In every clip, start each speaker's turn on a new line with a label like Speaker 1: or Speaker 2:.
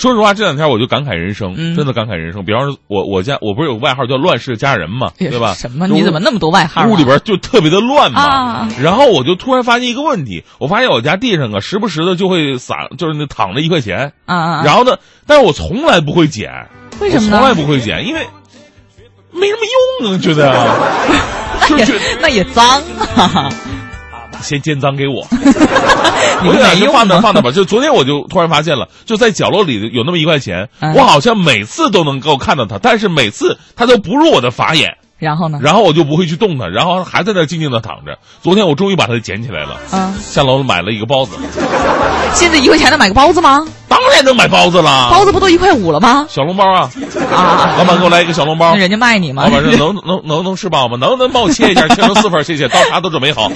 Speaker 1: 说实话，这两天我就感慨人生，
Speaker 2: 嗯
Speaker 1: 真的感慨人生。比方说，我我家我不是有个外号叫“乱世佳人”嘛，对吧？
Speaker 2: 什么？你怎么那么多外号啊？
Speaker 1: 屋里边就特别的乱嘛。
Speaker 2: 啊
Speaker 1: 然后我就突然发现一个问题，我发现我家地上啊，时不时的就会撒，就是那躺着一块钱。
Speaker 2: 啊
Speaker 1: 然后呢，但是我从来不会捡，
Speaker 2: 为什么呢？
Speaker 1: 从来不会捡，因为没什么用啊，觉得啊，
Speaker 2: 那也那也脏啊！
Speaker 1: 先奸赃给我。
Speaker 2: 你
Speaker 1: 我就想就
Speaker 2: 们没用吗？
Speaker 1: 放那放那吧。就昨天我就突然发现了，就在角落里有那么一块钱，
Speaker 2: 嗯
Speaker 1: 我好像每次都能够看到它，但是每次它都不入我的法眼，
Speaker 2: 然后呢？
Speaker 1: 然后我就不会去动它，然后还在那静静的躺着。昨天我终于把它捡起来了，
Speaker 2: 啊，
Speaker 1: 下楼买了一个包子，
Speaker 2: 现在一块钱能买个包子吗？
Speaker 1: 当然能买包子了，
Speaker 2: 包子不都一块五了吗？
Speaker 1: 小笼包啊，
Speaker 2: 啊，
Speaker 1: 老板给我来一个小笼包
Speaker 2: 那。人家卖你吗
Speaker 1: 老？板说能能能能吃饱吗？能能帮我切一下，切成四份，谢谢。刀叉都准备好。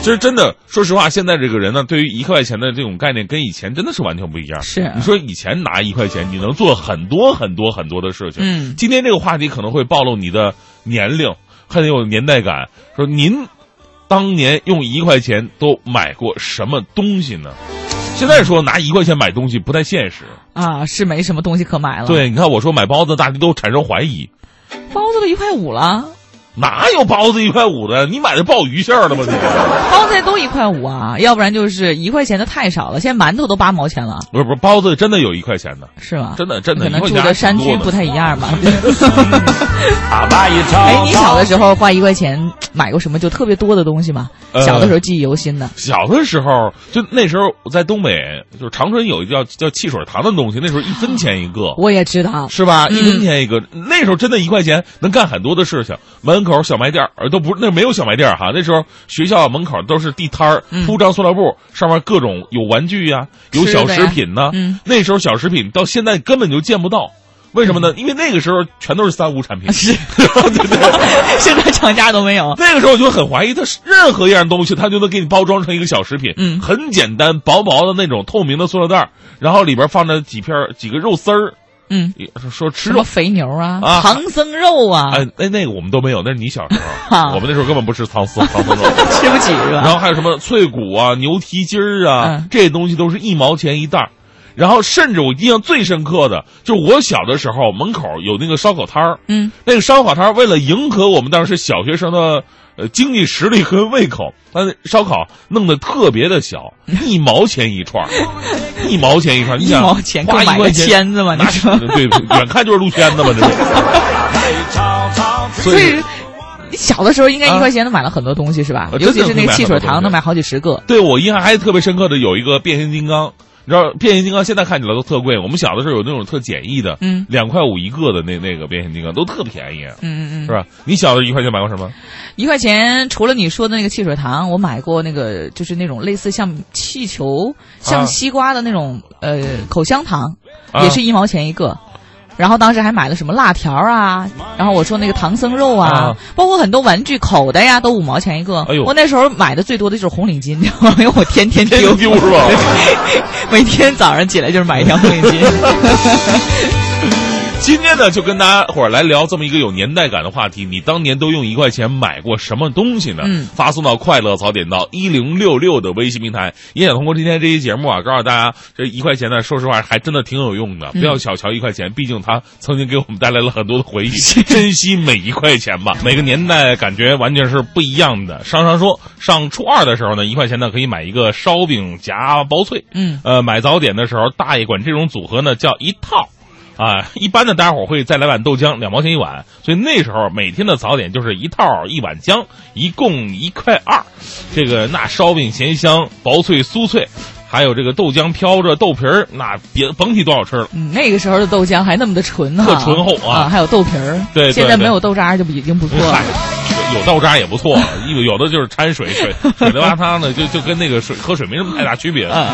Speaker 1: 其实真的，说实话，现在这个人呢，对于一块钱的这种概念跟以前真的是完全不一样。
Speaker 2: 是
Speaker 1: 你说以前拿一块钱，你能做很多很多很多的事情。
Speaker 2: 嗯
Speaker 1: 今天这个话题可能会暴露你的年龄，很有年代感。说您当年用一块钱都买过什么东西呢？现在说拿一块钱买东西不太现实。
Speaker 2: 啊，是没什么东西可买了。，
Speaker 1: 对，你看我说买包子，大家都产生怀疑。
Speaker 2: 包子都一块五了，
Speaker 1: 哪有包子一块五的？你买的鲍鱼馅儿的吗？你
Speaker 2: 包子都一块五啊，要不然就是一块钱的太少了，现在馒头都八毛钱了，
Speaker 1: 不是不是，包子真的有一块钱的，
Speaker 2: 是吗？
Speaker 1: 真的真的，
Speaker 2: 可能住的山区不太一样吧。哎，你小的时候花一块钱买过什么就特别多的东西吗？
Speaker 1: 呃
Speaker 2: 小的时候记忆犹新的。
Speaker 1: 小的时候，就那时候我在东北，就是长春有一个叫叫汽水糖的东西，那时候一分钱一个。
Speaker 2: 我也知道，
Speaker 1: 是吧？
Speaker 2: 嗯
Speaker 1: 一分钱一个，那时候真的一块钱能干很多的事情。门口小卖店儿，呃都不是那没有小卖店儿哈，那时候学校门口都是地摊铺张塑料布，上面各种有玩具呀、有小食品呐、
Speaker 2: 嗯
Speaker 1: 那时候小食品到现在根本就见不到，为什么呢？因为那个时候全都是三无产品。
Speaker 2: 是，
Speaker 1: 对对对。
Speaker 2: 现在厂家都没有。
Speaker 1: 那个时候我就很怀疑，它是任何一样东西，它就能给你包装成一个小食品，
Speaker 2: 嗯
Speaker 1: 很简单，薄薄的那种透明的塑料袋儿，然后里边放着几片儿几个肉丝儿，
Speaker 2: 嗯，
Speaker 1: 说吃肉。
Speaker 2: 什么肥牛啊，
Speaker 1: 啊。
Speaker 2: 唐僧肉啊，
Speaker 1: 哎，那那个我们都没有，那是你小时候，
Speaker 2: 啊
Speaker 1: 我们那时候根本不吃唐僧唐僧肉。
Speaker 2: 吃不起是吧？
Speaker 1: 然后还有什么脆骨啊、牛蹄筋儿啊，
Speaker 2: 嗯。
Speaker 1: 这些东西都是一毛钱一袋儿。然后甚至我印象最深刻的，就是我小的时候门口有那个烧烤摊儿，
Speaker 2: 嗯，
Speaker 1: 那个烧烤摊儿为了迎合我们当时小学生的呃经济实力和胃口，他那烧烤弄得特别的小，一毛钱一串，一毛钱一串，你
Speaker 2: 一
Speaker 1: 想
Speaker 2: 毛钱够买个
Speaker 1: 花一块钱
Speaker 2: 签子吗？你说，
Speaker 1: 对，远看就是路签子嘛，这是。所
Speaker 2: 所以你小的时候应该一块钱能买了很多东西是吧？
Speaker 1: 呃
Speaker 2: 尤其是那个汽水糖能买好几十个。
Speaker 1: 对我印象还特别深刻的有一个变形金刚，你知道变形金刚现在看起来都特贵，我们小的时候有那种特简易的，
Speaker 2: 嗯
Speaker 1: 两块五一个的那那个变形金刚都特便宜，
Speaker 2: 嗯嗯嗯
Speaker 1: 是，吧？你小的一块钱买过什么？
Speaker 2: 一块钱除了你说的那个汽水糖，我买过那个就是那种类似像气球、像西瓜的那种呃口香糖，
Speaker 1: 啊
Speaker 2: 也是一毛钱一个。然后当时还买了什么辣条啊，然后我说那个唐僧肉啊，
Speaker 1: 啊
Speaker 2: 包括很多玩具口袋呀，都五毛钱一个。
Speaker 1: 哎呦
Speaker 2: 我那时候买的最多的就是红领巾，你知道吗？因为我天天丢
Speaker 1: 天丢是吧？
Speaker 2: 每天早上起来就是买一条红领巾。
Speaker 1: 今天呢，就跟大家伙儿来聊这么一个有年代感的话题。你当年都用一块钱买过什么东西呢？
Speaker 2: 嗯
Speaker 1: 发送到快乐早点到一零六六的微信平台。也想通过今天这期节目啊，告诉大家，这一块钱呢，说实话还真的挺有用的。
Speaker 2: 嗯
Speaker 1: 不要小瞧一块钱，毕竟它曾经给我们带来了很多的回忆。珍惜每一块钱吧，每个年代感觉完全是不一样的。商商说，上初二的时候呢，一块钱呢可以买一个烧饼夹薄脆。
Speaker 2: 嗯，
Speaker 1: 呃，买早点的时候，大爷管这种组合呢叫一套。啊，一般的大家伙会再来碗豆浆，两毛钱一碗，所以那时候每天的早点就是一套一碗浆，一共一块二。这个那烧饼咸香，薄脆酥脆，还有这个豆浆飘着豆皮儿，那别甭提多好吃了。
Speaker 2: 嗯，那个时候的豆浆还那么的纯呢，
Speaker 1: 特醇厚啊
Speaker 2: 还有豆皮儿。
Speaker 1: 对
Speaker 2: 现在没有豆渣就已经不错了
Speaker 1: 嗨。有豆渣也不错，有有的就是掺水，水水的哇汤的，就就跟那个水喝水没什么太大区别。
Speaker 2: 嗯，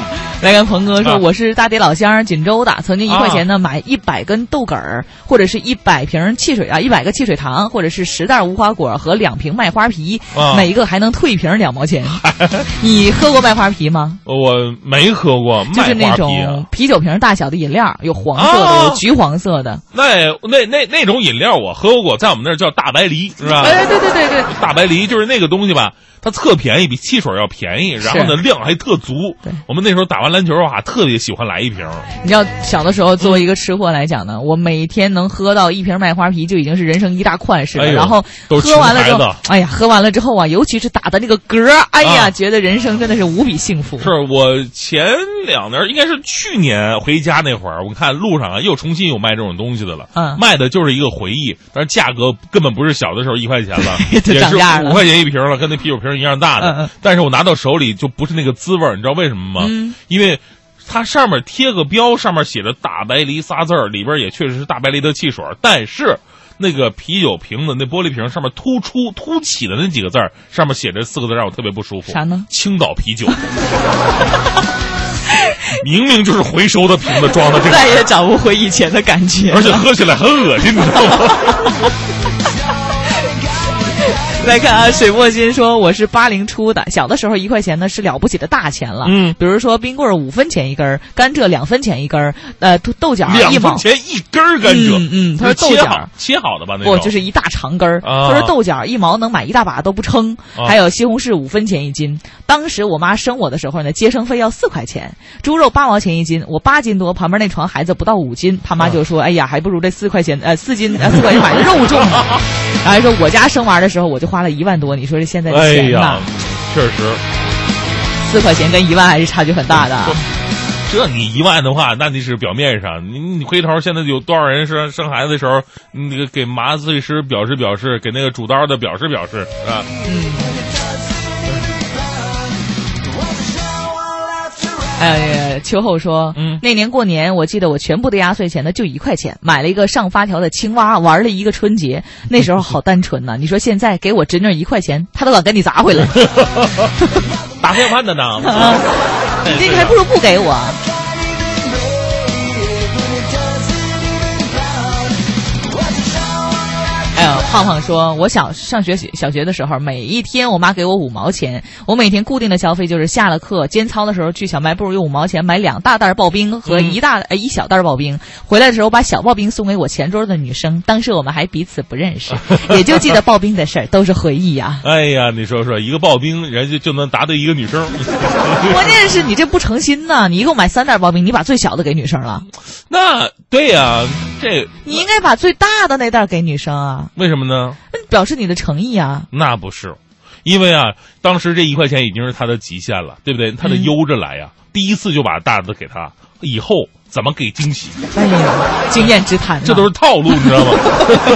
Speaker 2: 来看鹏哥说，
Speaker 1: 啊
Speaker 2: 我是大地老乡锦州的，曾经一块钱呢买一百根豆梗儿，或者是一百瓶汽水啊，一百个汽水糖，或者是十袋无花果和两瓶麦花皮，
Speaker 1: 啊
Speaker 2: 每一个还能退一瓶两毛钱。你喝过麦花皮吗？
Speaker 1: 我没喝过
Speaker 2: 就是那种，啤酒瓶大小的饮料，有黄色的，
Speaker 1: 啊
Speaker 2: 有橘黄色的。
Speaker 1: 那那那那种饮料我喝过，在我们那儿叫大白梨，是吧？
Speaker 2: 哎，对对对对，
Speaker 1: 大白梨就是那个东西吧，它特便宜，比汽水要便宜，然后呢量还特足
Speaker 2: 对。
Speaker 1: 我们那时候打完篮球啊，特别喜欢来一瓶。
Speaker 2: 你知道小的时候作为一个吃货来讲呢，我每天能喝到一瓶麦花啤就已经是人生一大快事了。
Speaker 1: 哎
Speaker 2: 然后
Speaker 1: 都
Speaker 2: 喝完了之后哎呀，喝完了之后啊，尤其是打的那个嗝，哎呀，
Speaker 1: 啊
Speaker 2: 觉得人生真的是无比幸福。
Speaker 1: 是我前两年，应该是去年回家那会儿，我看路上啊又重新有卖这种东西的了。
Speaker 2: 嗯
Speaker 1: 卖的就是一个回忆，但是价格根本不是小的时候一块钱了，也是
Speaker 2: 涨价了
Speaker 1: 五块钱一瓶了，跟那啤酒瓶一样大的。但是我拿到手里就不是那个滋味儿，你知道为什么吗？
Speaker 2: 嗯
Speaker 1: 因为。它上面贴个标，上面写着“大白梨”仨字儿，里边也确实是大白梨的汽水儿，但是那个啤酒瓶子那玻璃瓶上面突出凸起的那几个字儿，上面写着四个字，让我特别不舒服。
Speaker 2: 啥呢？
Speaker 1: 青岛啤酒。明明就是回收的瓶子装的这个，
Speaker 2: 再也找不回以前的感觉。
Speaker 1: 而且喝起来很恶心，你知道吗？
Speaker 2: 来看啊，水墨金说我是八零出的，小的时候一块钱呢是了不起的大钱了。
Speaker 1: 嗯
Speaker 2: 比如说冰棍儿五分钱一根儿，甘蔗两分钱一根儿，呃豆豆角
Speaker 1: 两
Speaker 2: 一毛
Speaker 1: 分。钱一根儿甘蔗，
Speaker 2: 嗯嗯他说豆角
Speaker 1: 好切好的吧？那
Speaker 2: 不，就是一大长根儿。
Speaker 1: 啊
Speaker 2: 他说豆角一毛能买一大把都不撑，
Speaker 1: 啊
Speaker 2: 还有西红柿五分钱一斤。当时我妈生我的时候呢，接生费要四块钱，猪肉八毛钱一斤，我八斤多，旁边那床孩子不到五斤，他妈就说：“哎呀，还不如这四块钱呃四斤呃四块钱买的肉重呢。”然后还说我家生娃的时候我就花了一万多，你说这现在的
Speaker 1: 哎
Speaker 2: 钱
Speaker 1: 确实，
Speaker 2: 四块钱跟一万还是差距很大的。
Speaker 1: 这你一万的话，那你是表面上，你你回头现在有多少人生生孩子的时候，那个给麻醉师表示表示，给那个主刀的表示表示啊。
Speaker 2: 还有那个秋后说，
Speaker 1: 嗯
Speaker 2: 那年过年，我记得我全部的压岁钱呢就一块钱，买了一个上发条的青蛙，玩了一个春节。那时候好单纯呐、你说现在给我侄女一块钱，她都敢给你砸回来，
Speaker 1: 打电话的呢？
Speaker 2: 你这个还不如不给我。胖胖说，我小上学小学的时候，每一天我妈给我五毛钱，我每天固定的消费就是下了课间操的时候去小卖部用五毛钱买两大袋刨冰和一大、呃一小袋刨冰，回来的时候把小刨冰送给我前桌的女生，当时我们还彼此不认识，也就记得刨冰的事儿，都是回忆呀、
Speaker 1: 哎呀，你说说，一个刨冰，人家就能答对一个女生，
Speaker 2: 关键是你这不诚心呐！你一共买三袋刨冰，你把最小的给女生了，
Speaker 1: 那对呀、这
Speaker 2: 你应该把最大的那袋给女生啊，
Speaker 1: 为什么呢？
Speaker 2: 那表示你的诚意啊。
Speaker 1: 那不是，因为啊，当时这一块钱已经是他的极限了，对不对？他得
Speaker 2: 嗯
Speaker 1: 悠着来呀、第一次就把大的给他，以后怎么给惊喜？
Speaker 2: 哎呀，经验之谈呐，
Speaker 1: 这都是套路，你知道吗？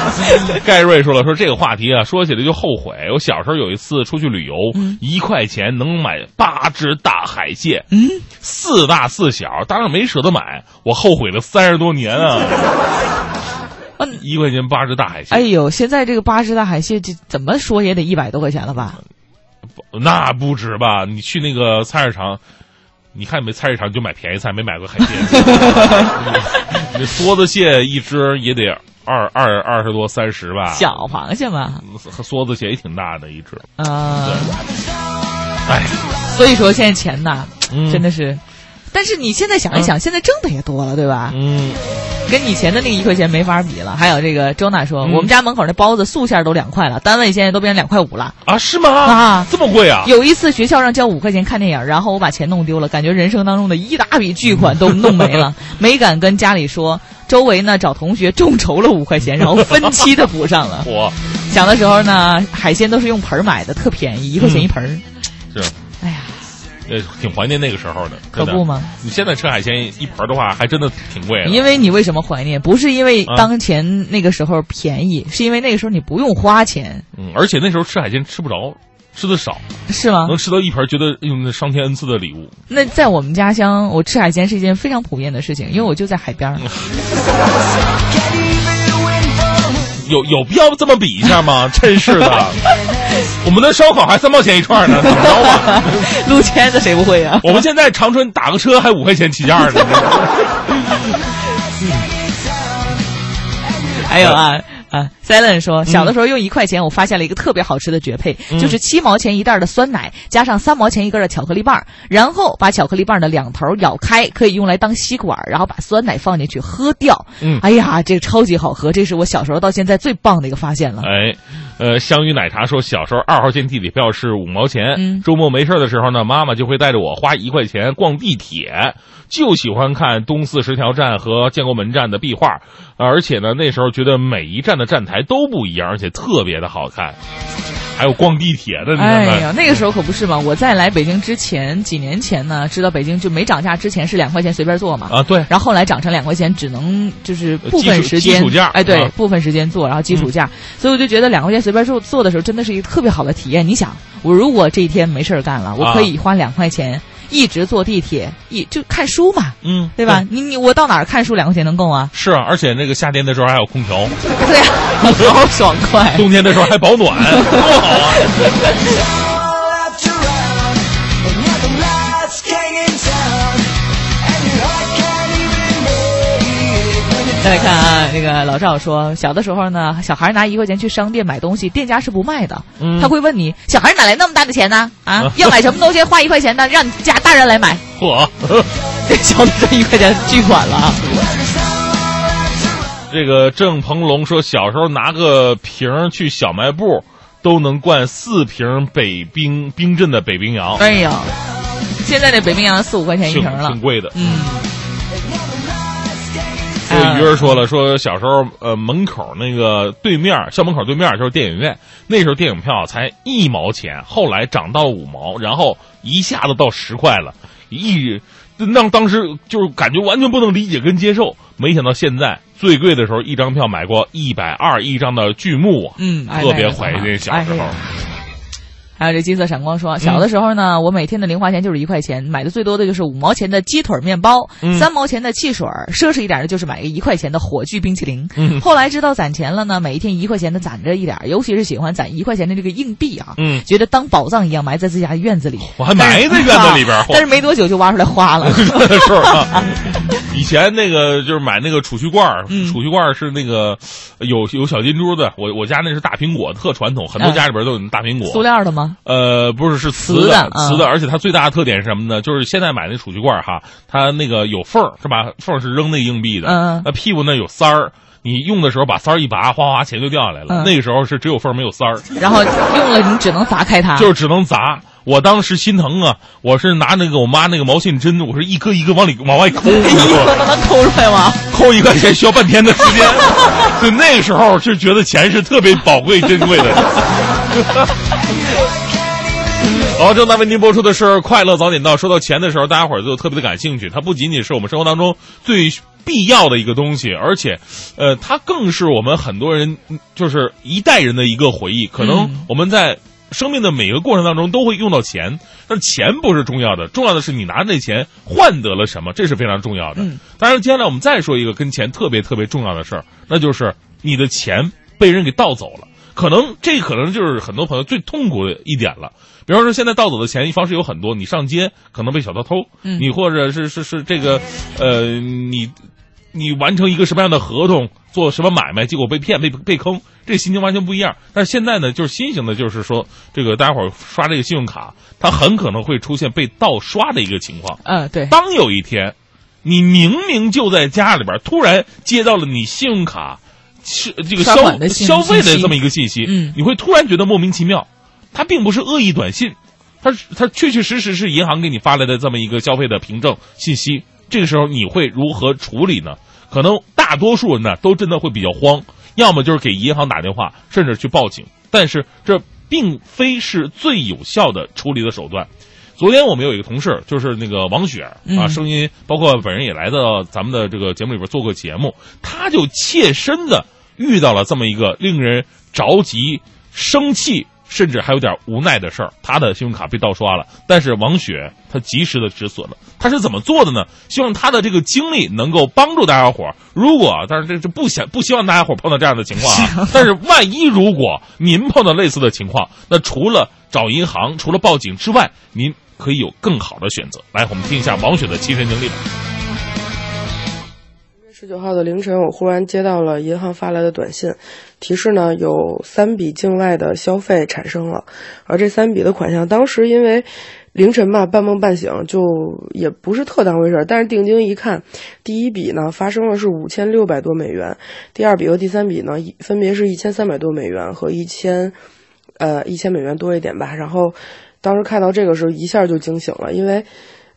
Speaker 1: 盖瑞说了，说这个话题啊，说起来就后悔。我小时候有一次出去旅游，
Speaker 2: 嗯
Speaker 1: 一块钱能买八只大海蟹，
Speaker 2: 嗯，
Speaker 1: 四大四小，当然没舍得买，我后悔了三十多年啊！
Speaker 2: 嗯
Speaker 1: 一块钱八只大海蟹，
Speaker 2: 哎呦，现在这个八只大海蟹，这怎么说也得一百多块钱了吧？
Speaker 1: 那不止吧？你去那个菜市场，你看没菜市场就买便宜菜，没买过海鲜。那梭子蟹一只也得二二二十多三十吧？
Speaker 2: 小螃蟹嘛，
Speaker 1: 梭子蟹也挺大的一只。
Speaker 2: 啊、
Speaker 1: 哎，
Speaker 2: 所以说现在钱呐，
Speaker 1: 嗯
Speaker 2: 真的是。但是你现在想一想，现在挣的也多了，对吧？
Speaker 1: 嗯，
Speaker 2: 跟以前的那个一块钱没法比了。还有这个周娜说，
Speaker 1: 嗯
Speaker 2: 我们家门口那包子素馅儿都两块了，单位现在都变成两块五了。
Speaker 1: 啊，是吗？
Speaker 2: 啊
Speaker 1: 这么贵啊？
Speaker 2: 有一次学校让交五块钱看电影，然后我把钱弄丢了，感觉人生当中的一大笔巨款都弄没了，没敢跟家里说。周围呢找同学众筹了五块钱，然后分期的补上了。
Speaker 1: 我
Speaker 2: 小的时候呢，海鲜都是用盆买的，特便宜，一块钱一盆儿。
Speaker 1: 是，呃，挺怀念那个时候的，
Speaker 2: 可不吗？
Speaker 1: 你现在吃海鲜一盆的话，还真的挺贵的。
Speaker 2: 因为你为什么怀念？不是因为
Speaker 1: 啊
Speaker 2: 当前那个时候便宜，是因为那个时候你不用花钱，
Speaker 1: 嗯，而且那时候吃海鲜吃不着，吃的少，
Speaker 2: 是吗？
Speaker 1: 能吃到一盆，觉得用那上天恩赐的礼物。
Speaker 2: 那在我们家乡，我吃海鲜是一件非常普遍的事情，因为我就在海边儿。
Speaker 1: 有有必要这么比一下吗？真是的，我们的烧烤还三毛钱一串呢，怎么着吧？
Speaker 2: 撸签子谁不会啊？
Speaker 1: 我们现在长春打个车还五块钱起价呢。
Speaker 2: 还有啊啊，Silent 说，小的时候用一块钱，我发现了一个特别好吃的绝配，
Speaker 1: 嗯
Speaker 2: 就是七毛钱一袋的酸奶，加上三毛钱一根的巧克力棒，然后把巧克力棒的两头咬开，可以用来当吸管，然后把酸奶放进去喝掉。
Speaker 1: 嗯
Speaker 2: 哎呀，这个超级好喝，这是我小时候到现在最棒的一个发现了。
Speaker 1: 哎，呃，香芋奶茶说，小时候二号线地铁票是五毛钱，
Speaker 2: 嗯
Speaker 1: 周末没事的时候呢，妈妈就会带着我花一块钱逛地铁，就喜欢看东四十条站和建国门站的壁画，而且呢，那时候觉得每一站的站台都不一样，而且特别的好看。还有逛地铁的，你看看，
Speaker 2: 哎呀，那个时候可不是嘛！我在来北京之前几年前呢，知道北京就没涨价之前是两块钱随便坐嘛。
Speaker 1: 啊，对，
Speaker 2: 然后后来涨成两块钱，只能就是部分时间
Speaker 1: 基础价
Speaker 2: 哎，对，
Speaker 1: 啊
Speaker 2: 部分时间坐，然后基础价，所以我就觉得两块钱随便坐坐的时候，真的是一个特别好的体验。你想，我如果这一天没事儿干了，我可以花两块钱一直坐地铁，一就看书嘛，
Speaker 1: 嗯，
Speaker 2: 对吧？你你我到哪儿看书两块钱能够啊？
Speaker 1: 是啊，而且那个夏天的时候还有空调，
Speaker 2: 对呀、好爽快。
Speaker 1: 冬天的时候还保暖，多好啊！
Speaker 2: 再来看啊，那个老赵说，小的时候呢，小孩拿一块钱去商店买东西，店家是不卖的，
Speaker 1: 嗯
Speaker 2: 他会问你，小孩哪来那么大的钱呢？啊，要买什么东西花一块钱呢？让你家大人来买。
Speaker 1: 嚯，
Speaker 2: 这小子这一块钱巨款了啊！
Speaker 1: 这个郑鹏龙说，小时候拿个瓶儿去小卖部，都能灌四瓶北冰冰镇的北冰洋，
Speaker 2: 哎呀，现在这北冰洋四五块钱一瓶了
Speaker 1: 挺。贵的。
Speaker 2: 嗯，
Speaker 1: 这个鱼儿说了，说小时候呃门口那个对面校门口对面就是电影院，那时候电影票才一毛钱，后来涨到五毛，然后一下子到十块了，一让当时就是感觉完全不能理解跟接受，没想到现在最贵的时候一张票买过一百二一张的剧目啊，
Speaker 2: 嗯哎
Speaker 1: 特别怀念小时候。
Speaker 2: 还有这金色闪光说，小的时候呢，我每天的零花钱就是一块钱，买的最多的就是五毛钱的鸡腿面包，
Speaker 1: 嗯
Speaker 2: 三毛钱的汽水，奢侈一点的就是买个一块钱的火炬冰淇淋。
Speaker 1: 嗯
Speaker 2: 后来知道攒钱了呢，每一天一块钱的攒着一点，尤其是喜欢攒一块钱的这个硬币啊，
Speaker 1: 嗯
Speaker 2: 觉得当宝藏一样埋在自家院子里。
Speaker 1: 我还埋在院子里边
Speaker 2: 但是没多久就挖出来花了。
Speaker 1: 以前那个就是买那个储蓄罐，
Speaker 2: 嗯
Speaker 1: 储蓄罐是那个有有小金珠的。我我家那是大苹果，特传统，很多
Speaker 2: 嗯
Speaker 1: 家里边都有大苹果。
Speaker 2: 塑料的吗？
Speaker 1: 呃，不是，是瓷
Speaker 2: 瓷的
Speaker 1: 瓷的，而且它最大的特点是什么呢？就是现在买那储蓄罐哈，它那个有缝儿，是吧？缝儿是扔那硬币的，那屁股那有塞儿，你用的时候把塞儿一拔，哗哗钱就掉下来了。
Speaker 2: 嗯
Speaker 1: 那个时候是只有缝儿没有塞儿，
Speaker 2: 然后用了你只能砸开它。
Speaker 1: 就是只能砸。我当时心疼啊，我是拿那个我妈那个毛线针，我是一颗一颗往里往外抠，你知道吗？
Speaker 2: 能抠出来吗？
Speaker 1: 抠一块钱需要半天的时间，所以那个时候就觉得钱是特别宝贵珍贵的。好，正在为您播出的是《快乐早点到》。说到钱的时候，大家伙儿都特别的感兴趣。它不仅仅是我们生活当中最必要的一个东西，而且，呃，它更是我们很多人嗯就是一代人的一个回忆。可能
Speaker 2: 嗯
Speaker 1: 我们在生命的每个过程当中都会用到钱，但钱不是重要的，重要的是你拿那钱换得了什么，这是非常重要的。
Speaker 2: 嗯
Speaker 1: 当然，接下来我们再说一个跟钱特别特别重要的事儿，那就是你的钱被人给盗走了。可能这可能就是很多朋友最痛苦的一点了。比方说，现在盗走的钱方式有很多，你上街可能被小偷偷，
Speaker 2: 嗯
Speaker 1: 你或者是是是这个，呃，你你完成一个什么样的合同，做什么买卖，结果被骗被被坑，这心情完全不一样。但是现在呢，就是新型的，就是说这个大家伙儿刷这个信用卡，它很可能会出现被盗刷的一个情况。
Speaker 2: 嗯，对。
Speaker 1: 当有一天，你明明就在家里边，突然接到了你信用卡是这个消消费的这么一个信息，
Speaker 2: 嗯
Speaker 1: 你会突然觉得莫名其妙。它并不是恶意短信，它是它确确实实是银行给你发来的这么一个消费的凭证信息。这个时候你会如何处理呢？可能大多数人呢都真的会比较慌，要么就是给银行打电话，甚至去报警。但是这并非是最有效的处理的手段。昨天我们有一个同事，就是那个王雪啊，
Speaker 2: 嗯
Speaker 1: 声音包括本人也来到咱们的这个节目里边做过节目，他就切身的遇到了这么一个令人着急、生气，甚至还有点无奈的事儿。他的信用卡被盗刷了，但是王雪她及时的止损了。他是怎么做的呢？希望他的这个经历能够帮助大家伙儿。如果，但是这这不想不希望大家伙儿碰到这样的情况啊。但是万一如果您碰到类似的情况，那除了找银行、除了报警之外，您可以有更好的选择。来，我们听一下王雪的亲身经历吧。
Speaker 3: 十九号的凌晨，我忽然接到了银行发来的短信，提示呢有三笔境外的消费产生了，而这三笔的款项，当时因为凌晨嘛半梦半醒，就也不是特当回事儿。但是定睛一看，第一笔呢发生了是五千六百多美元，第二笔和第三笔呢分别是一千三百多美元和一千，呃一千美元多一点吧。然后当时看到这个时候一下就惊醒了，因为。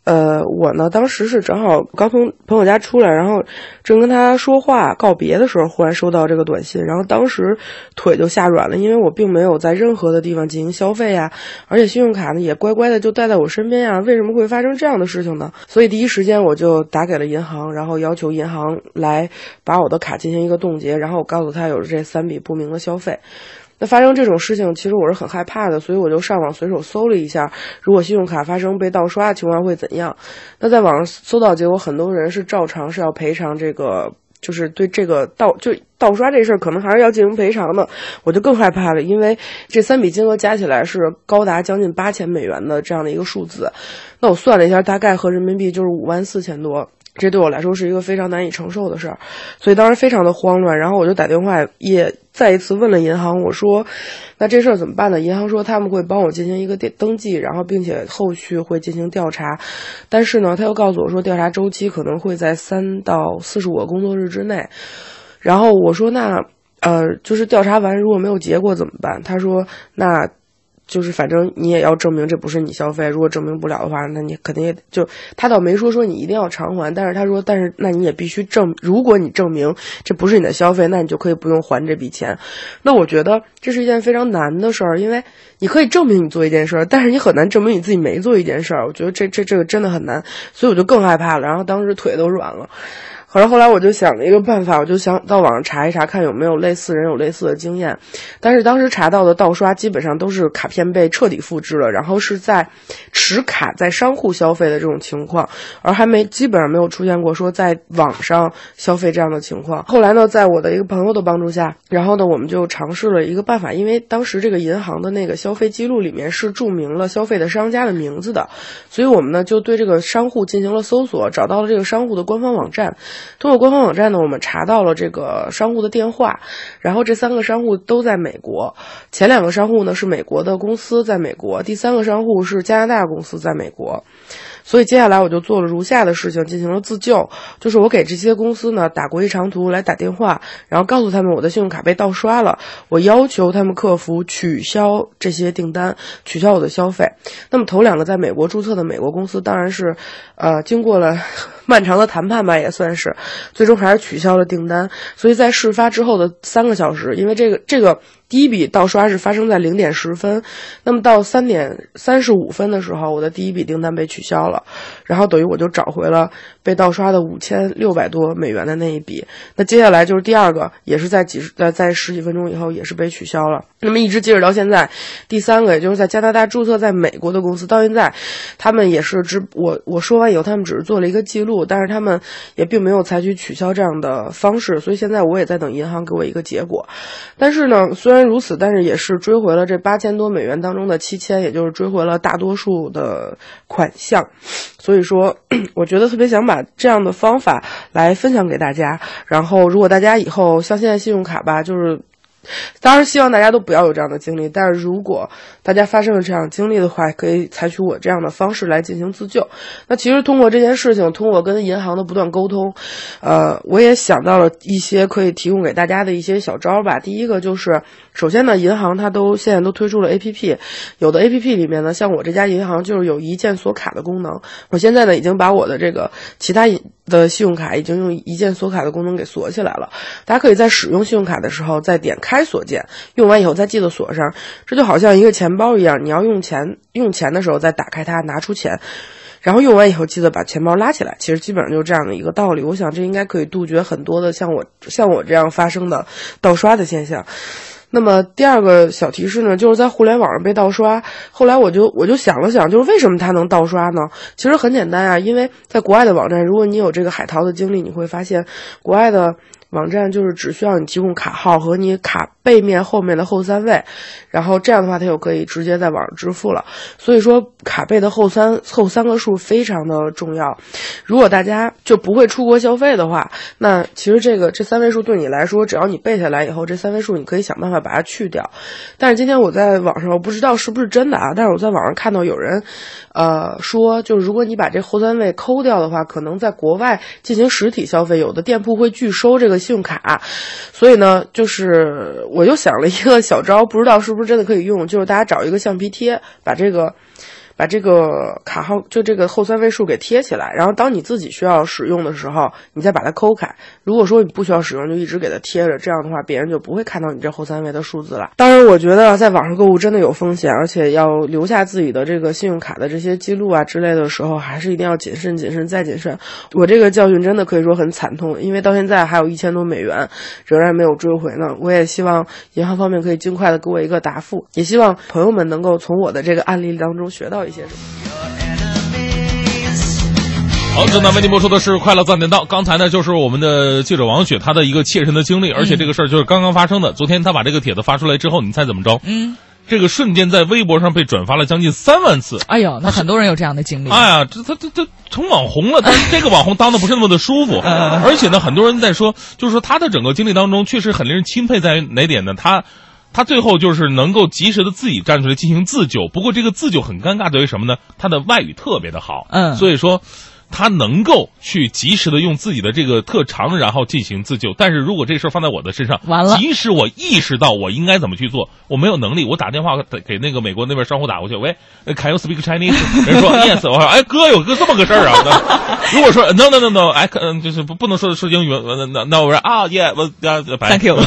Speaker 3: 呃，我呢，当时是正好刚从朋友家出来，然后正跟他说话告别的时候，忽然收到这个短信，然后当时腿就吓软了，因为我并没有在任何的地方进行消费呀，而且信用卡呢也乖乖的就带在我身边呀，为什么会发生这样的事情呢？所以第一时间我就打给了银行，然后要求银行来把我的卡进行一个冻结，然后我告诉他有这三笔不明的消费。那发生这种事情，其实我是很害怕的，所以我就上网随手搜了一下，如果信用卡发生被盗刷的情况会怎样。那在网上搜到结果，很多人是照常是要赔偿这个，就是对这个盗就盗刷这事儿，可能还是要进行赔偿的。我就更害怕了，因为这三笔金额加起来是高达将近八千美元的这样的一个数字。那我算了一下，大概合人民币就是五万四千多。这对我来说是一个非常难以承受的事儿，所以当时非常的慌乱。然后我就打电话，也再一次问了银行，我说：“那这事儿怎么办呢？”银行说他们会帮我进行一个登登记，然后并且后续会进行调查。但是呢，他又告诉我说，调查周期可能会在三到四十五个工作日之内。然后我说：“那呃，就是调查完如果没有结果怎么办？”他说：“那。”就是反正你也要证明这不是你消费，如果证明不了的话，那你肯定也就他倒没说说你一定要偿还，但是他说，但是那你也必须证，如果你证明这不是你的消费，那你就可以不用还这笔钱。那我觉得这是一件非常难的事儿，因为你可以证明你做一件事儿，但是你很难证明你自己没做一件事儿。我觉得这这这个真的很难，所以我就更害怕了。然后当时腿都软了。可是后来我就想了一个办法，我就想到网上查一查，看有没有类似人有类似的经验。但是当时查到的盗刷基本上都是卡片被彻底复制了，然后是在持卡在商户消费的这种情况，而还没基本上没有出现过说在网上消费这样的情况。后来呢，在我的一个朋友的帮助下，然后呢，我们就尝试了一个办法，因为当时这个银行的那个消费记录里面是注明了消费的商家的名字的，所以我们呢就对这个商户进行了搜索，找到了这个商户的官方网站。通过官方网站呢，我们查到了这个商户的电话，然后这三个商户都在美国。前两个商户呢是美国的公司在美国，第三个商户是加拿大公司在美国。所以接下来我就做了如下的事情，进行了自救，就是我给这些公司呢打过一长途来打电话，然后告诉他们我的信用卡被盗刷了，我要求他们客服取消这些订单，取消我的消费。那么头两个在美国注册的美国公司，当然是，呃，经过了 漫长的谈判吧，也算是，最终还是取消了订单。所以在事发之后的三个小时，因为这个这个。第一笔盗刷是发生在零点十分，那么到三点三十五分的时候，我的第一笔订单被取消了，然后等于我就找回了被盗刷的五千六百多美元的那一笔。那接下来就是第二个，也是在几十在在十几分钟以后也是被取消了。那么一直截止到现在，第三个也就是在加拿大注册在美国的公司，到现在他们也是只我我说完以后，他们只是做了一个记录，但是他们也并没有采取取消这样的方式，所以现在我也在等银行给我一个结果。但是呢，虽然然如此，但是也是追回了这八千多美元当中的七千，也就是追回了大多数的款项。所以说，我觉得特别想把这样的方法来分享给大家。然后，如果大家以后像现在信用卡吧，就是。当然，希望大家都不要有这样的经历。但是如果大家发生了这样的经历的话，可以采取我这样的方式来进行自救。那其实通过这件事情，通过跟银行的不断沟通，呃，我也想到了一些可以提供给大家的一些小招儿吧。第一个就是，首先呢，银行它都现在都推出了 APP，有的 APP 里面呢，像我这家银行就是有一键锁卡的功能。我现在呢，已经把我的这个其他银的信用卡已经用一键锁卡的功能给锁起来了。大家可以在使用信用卡的时候再点开锁键，用完以后再记得锁上。这就好像一个钱包一样，你要用钱用钱的时候再打开它，拿出钱。然后用完以后，记得把钱包拉起来。其实基本上就是这样的一个道理。我想这应该可以杜绝很多的像我像我这样发生的盗刷的现象。那么第二个小提示呢，就是在互联网上被盗刷。后来我就我就想了想，就是为什么它能盗刷呢？其实很简单啊，因为在国外的网站，如果你有这个海淘的经历，你会发现国外的网站就是只需要你提供卡号和你卡背面后面的后三位，然后这样的话，它就可以直接在网上支付了。所以说，卡背的后三后三个数非常的重要。如果大家就不会出国消费的话，那其实这个这三位数对你来说，只要你背下来以后，这三位数你可以想办法把它去掉。但是今天我在网上，我不知道是不是真的啊，但是我在网上看到有人，呃，说就是如果你把这后三位抠掉的话，可能在国外进行实体消费，有的店铺会拒收这个信用卡。所以呢，就是我又想了一个小招，不知道是不是真的可以用，就是大家找一个橡皮贴，把这个。把这个卡号就这个后三位数给贴起来，然后当你自己需要使用的时候，你再把它抠开。如果说你不需要使用，就一直给它贴着，这样的话别人就不会看到你这后三位的数字了。当然，我觉得在网上购物真的有风险，而且要留下自己的这个信用卡的这些记录啊之类的时候，还是一定要谨慎、谨慎再谨慎。我这个教训真的可以说很惨痛，因为到现在还有一千多美元仍然没有追回呢。我也希望银行方面可以尽快的给我一个答复，也希望朋友们能够从我的这个案例当中学到一些什么。
Speaker 1: 好，正在为您播出的是《快乐赞点到》。刚才呢，就是我们的记者王雪她的一个切身的经历，而且这个事儿就是刚刚发生的。昨天她把这个帖子发出来之后，你猜怎么着？
Speaker 2: 嗯，
Speaker 1: 这个瞬间在微博上被转发了将近三万次。
Speaker 2: 哎呦，那很多人有这样的经历。
Speaker 1: 哎呀，这他这这成网红了，但是这个网红当的不是那么的舒服，
Speaker 2: 嗯
Speaker 1: 而且呢，很多人在说，就是说他的整个经历当中，确实很令人钦佩，在于哪点呢？他。他最后就是能够及时的自己站出来进行自救，不过这个自救很尴尬在于什么呢？他的外语特别的好，
Speaker 2: 嗯
Speaker 1: 所以说他能够去及时的用自己的这个特长，然后进行自救。但是如果这事儿放在我的身上，
Speaker 2: 完了
Speaker 1: 即使我意识到我应该怎么去做，我没有能力，我打电话给给那个美国那边商户打过去，喂呃，Can you speak Chinese？人说 Yes，我说哎哥有个这么个事儿啊。那如果说 No No No No，哎，就是不不能说说英语，那那那我说啊，Yeah，我啊
Speaker 2: ，Thank you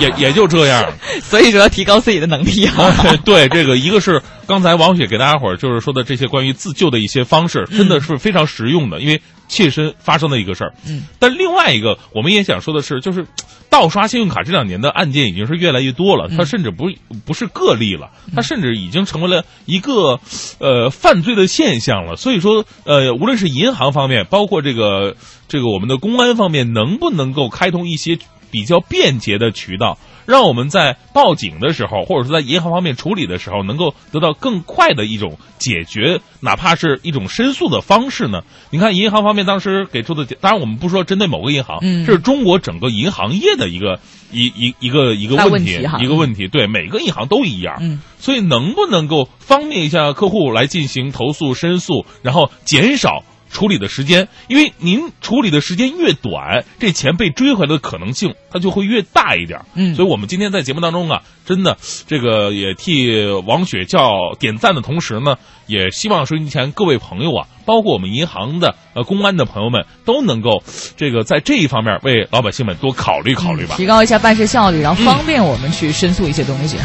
Speaker 1: 也也就这样。
Speaker 2: 所以说要提高自己的能力啊。
Speaker 1: 对，这个一个是刚才王雪给大家伙儿就是说的这些关于自救的一些方式，真的是非常实用的，因为切身发生的一个事儿。
Speaker 2: 嗯，
Speaker 1: 但另外一个我们也想说的是，就是盗刷信用卡这两年的案件已经是越来越多了，它甚至不不是个例了，它甚至已经成为了一个呃犯罪的现象了。所以说，呃，无论是银行方面，包括这个这个我们的公安方面，能不能够开通一些比较便捷的渠道？让我们在报警的时候，或者说在银行方面处理的时候，能够得到更快的一种解决，哪怕是一种申诉的方式呢？你看银行方面当时给出的，当然我们不说针对某个银行，
Speaker 2: 嗯
Speaker 1: 这是中国整个银行业的一个一一一个一个问题，
Speaker 2: 问题
Speaker 1: 一个问题。对，每个银行都一样。
Speaker 2: 嗯，
Speaker 1: 所以能不能够方便一下客户来进行投诉、申诉，然后减少处理的时间？因为您处理的时间越短，这钱被追回来的可能性它就会越大一点。
Speaker 2: 嗯
Speaker 1: 所以我们今天在节目当中啊，真的这个也替王雪叫点赞的同时呢，也希望收音机前各位朋友啊，包括我们银行的呃公安的朋友们，都能够这个在这一方面为老百姓们多考虑考虑吧。
Speaker 2: 提高一下办事效率，然后方便我们去申诉一些东西哈。